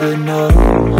remember, no.